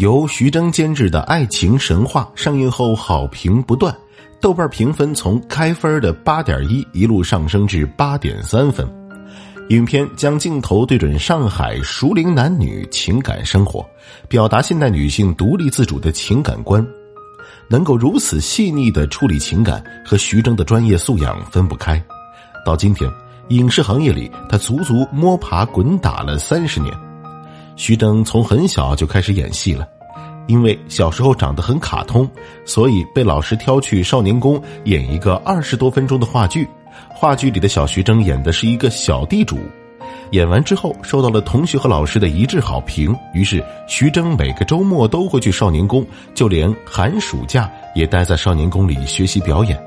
由徐峥监制的《爱情神话》上映后好评不断，豆瓣评分从开分的八点一一路上升至八点三分。影片将镜头对准上海熟龄男女情感生活，表达现代女性独立自主的情感观。能够如此细腻的处理情感，和徐峥的专业素养分不开。到今天，影视行业里，他足足摸爬滚打了三十年。徐峥从很小就开始演戏了，因为小时候长得很卡通，所以被老师挑去少年宫演一个二十多分钟的话剧。话剧里的小徐峥演的是一个小地主，演完之后受到了同学和老师的一致好评，于是徐峥每个周末都会去少年宫，就连寒暑假也待在少年宫里学习表演。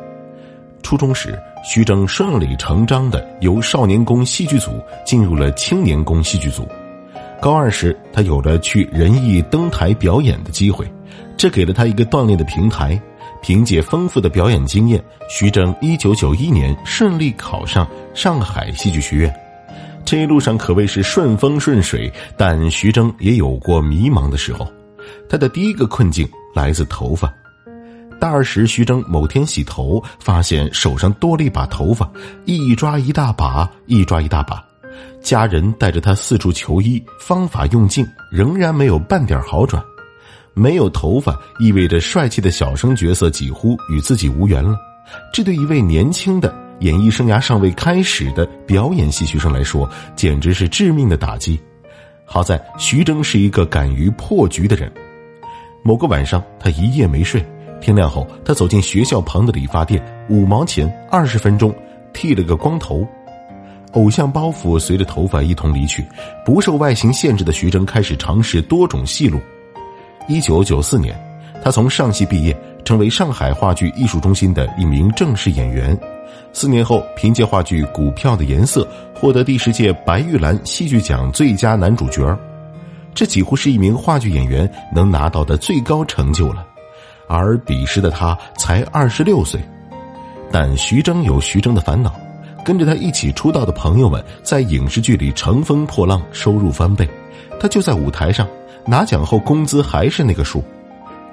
初中时，徐峥顺理成章的由少年宫戏剧组进入了青年宫戏剧组。高二时，他有了去仁义登台表演的机会，这给了他一个锻炼的平台。凭借丰富的表演经验，徐峥一九九一年顺利考上上海戏剧学院。这一路上可谓是顺风顺水，但徐峥也有过迷茫的时候。他的第一个困境来自头发。大二时，徐峥某天洗头，发现手上多了一把头发，一抓一大把，一抓一大把。家人带着他四处求医，方法用尽，仍然没有半点好转。没有头发意味着帅气的小生角色几乎与自己无缘了。这对一位年轻的演艺生涯尚未开始的表演系学生来说，简直是致命的打击。好在徐峥是一个敢于破局的人。某个晚上，他一夜没睡。天亮后，他走进学校旁的理发店，五毛钱，二十分钟，剃了个光头。偶像包袱随着头发一同离去，不受外形限制的徐峥开始尝试多种戏路。一九九四年，他从上戏毕业，成为上海话剧艺术中心的一名正式演员。四年后，凭借话剧《股票的颜色》获得第十届白玉兰戏剧奖最佳男主角。这几乎是一名话剧演员能拿到的最高成就了。而彼时的他才二十六岁，但徐峥有徐峥的烦恼。跟着他一起出道的朋友们在影视剧里乘风破浪，收入翻倍，他就在舞台上拿奖后工资还是那个数。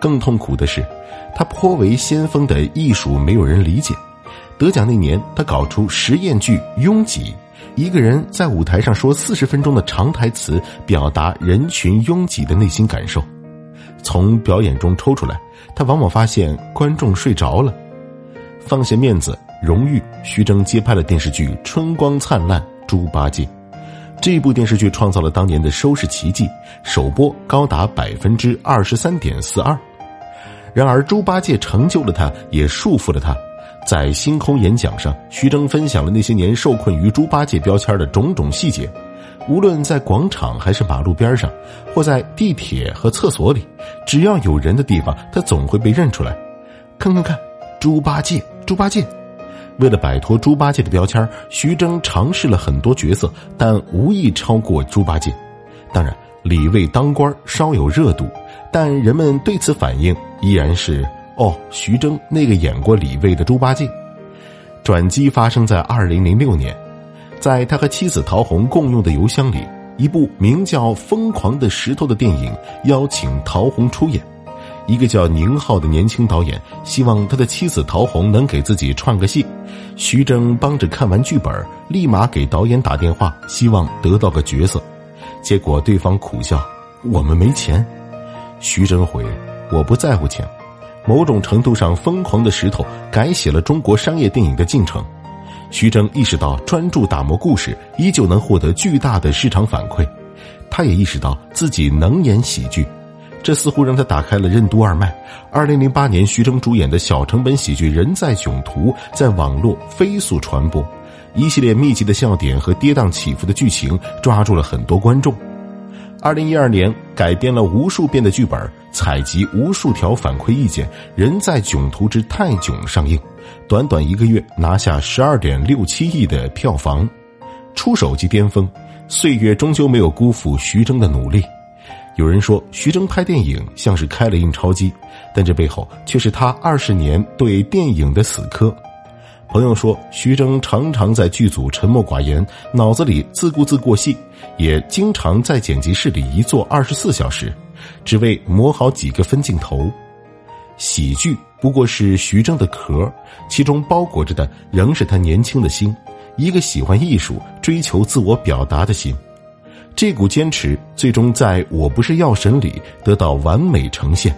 更痛苦的是，他颇为先锋的艺术没有人理解。得奖那年，他搞出实验剧《拥挤》，一个人在舞台上说四十分钟的长台词，表达人群拥挤的内心感受。从表演中抽出来，他往往发现观众睡着了，放下面子。荣誉，徐峥接拍了电视剧《春光灿烂猪八戒》，这部电视剧创造了当年的收视奇迹，首播高达百分之二十三点四二。然而，猪八戒成就了他，也束缚了他。在星空演讲上，徐峥分享了那些年受困于猪八戒标签的种种细节，无论在广场还是马路边上，或在地铁和厕所里，只要有人的地方，他总会被认出来。看看看，猪八戒，猪八戒。为了摆脱猪八戒的标签，徐峥尝试了很多角色，但无意超过猪八戒。当然，李卫当官稍有热度，但人们对此反应依然是：哦，徐峥那个演过李卫的猪八戒。转机发生在二零零六年，在他和妻子陶虹共用的邮箱里，一部名叫《疯狂的石头》的电影邀请陶虹出演。一个叫宁浩的年轻导演希望他的妻子陶虹能给自己串个戏，徐峥帮着看完剧本，立马给导演打电话，希望得到个角色。结果对方苦笑：“我们没钱。”徐峥回：“我不在乎钱。”某种程度上，《疯狂的石头》改写了中国商业电影的进程。徐峥意识到，专注打磨故事，依旧能获得巨大的市场反馈。他也意识到自己能演喜剧。这似乎让他打开了任督二脉。二零零八年，徐峥主演的小成本喜剧《人在囧途》在网络飞速传播，一系列密集的笑点和跌宕起伏的剧情抓住了很多观众。二零一二年，改编了无数遍的剧本，采集无数条反馈意见，《人在囧途之泰囧》上映，短短一个月拿下十二点六七亿的票房，出手即巅峰。岁月终究没有辜负徐峥的努力。有人说，徐峥拍电影像是开了印钞机，但这背后却是他二十年对电影的死磕。朋友说，徐峥常常在剧组沉默寡言，脑子里自顾自过戏，也经常在剪辑室里一坐二十四小时。只为磨好几个分镜头。喜剧不过是徐峥的壳，其中包裹着的仍是他年轻的心，一个喜欢艺术、追求自我表达的心。这股坚持最终在我不是药神里得到完美呈现。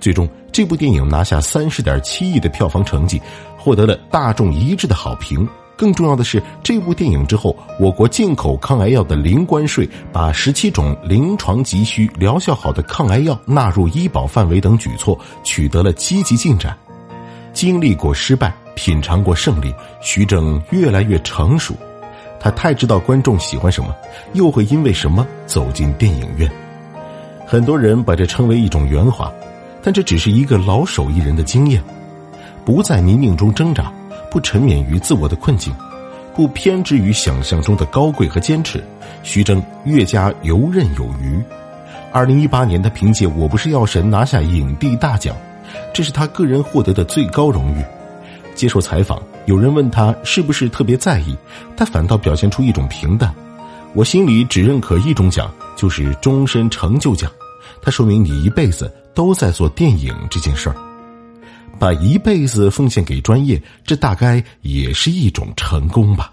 最终，这部电影拿下三十点七亿的票房成绩，获得了大众一致的好评。更重要的是，这部电影之后，我国进口抗癌药的零关税，把十七种临床急需、疗效好的抗癌药纳入医保范围等举措取得了积极进展。经历过失败，品尝过胜利，徐峥越来越成熟。他太知道观众喜欢什么，又会因为什么走进电影院。很多人把这称为一种圆滑，但这只是一个老手艺人的经验，不在泥泞中挣扎。不沉湎于自我的困境，不偏执于想象中的高贵和坚持，徐峥越加游刃有余。二零一八年，他凭借《我不是药神》拿下影帝大奖，这是他个人获得的最高荣誉。接受采访，有人问他是不是特别在意，他反倒表现出一种平淡。我心里只认可一种奖，就是终身成就奖。它说明你一辈子都在做电影这件事儿。把一辈子奉献给专业，这大概也是一种成功吧。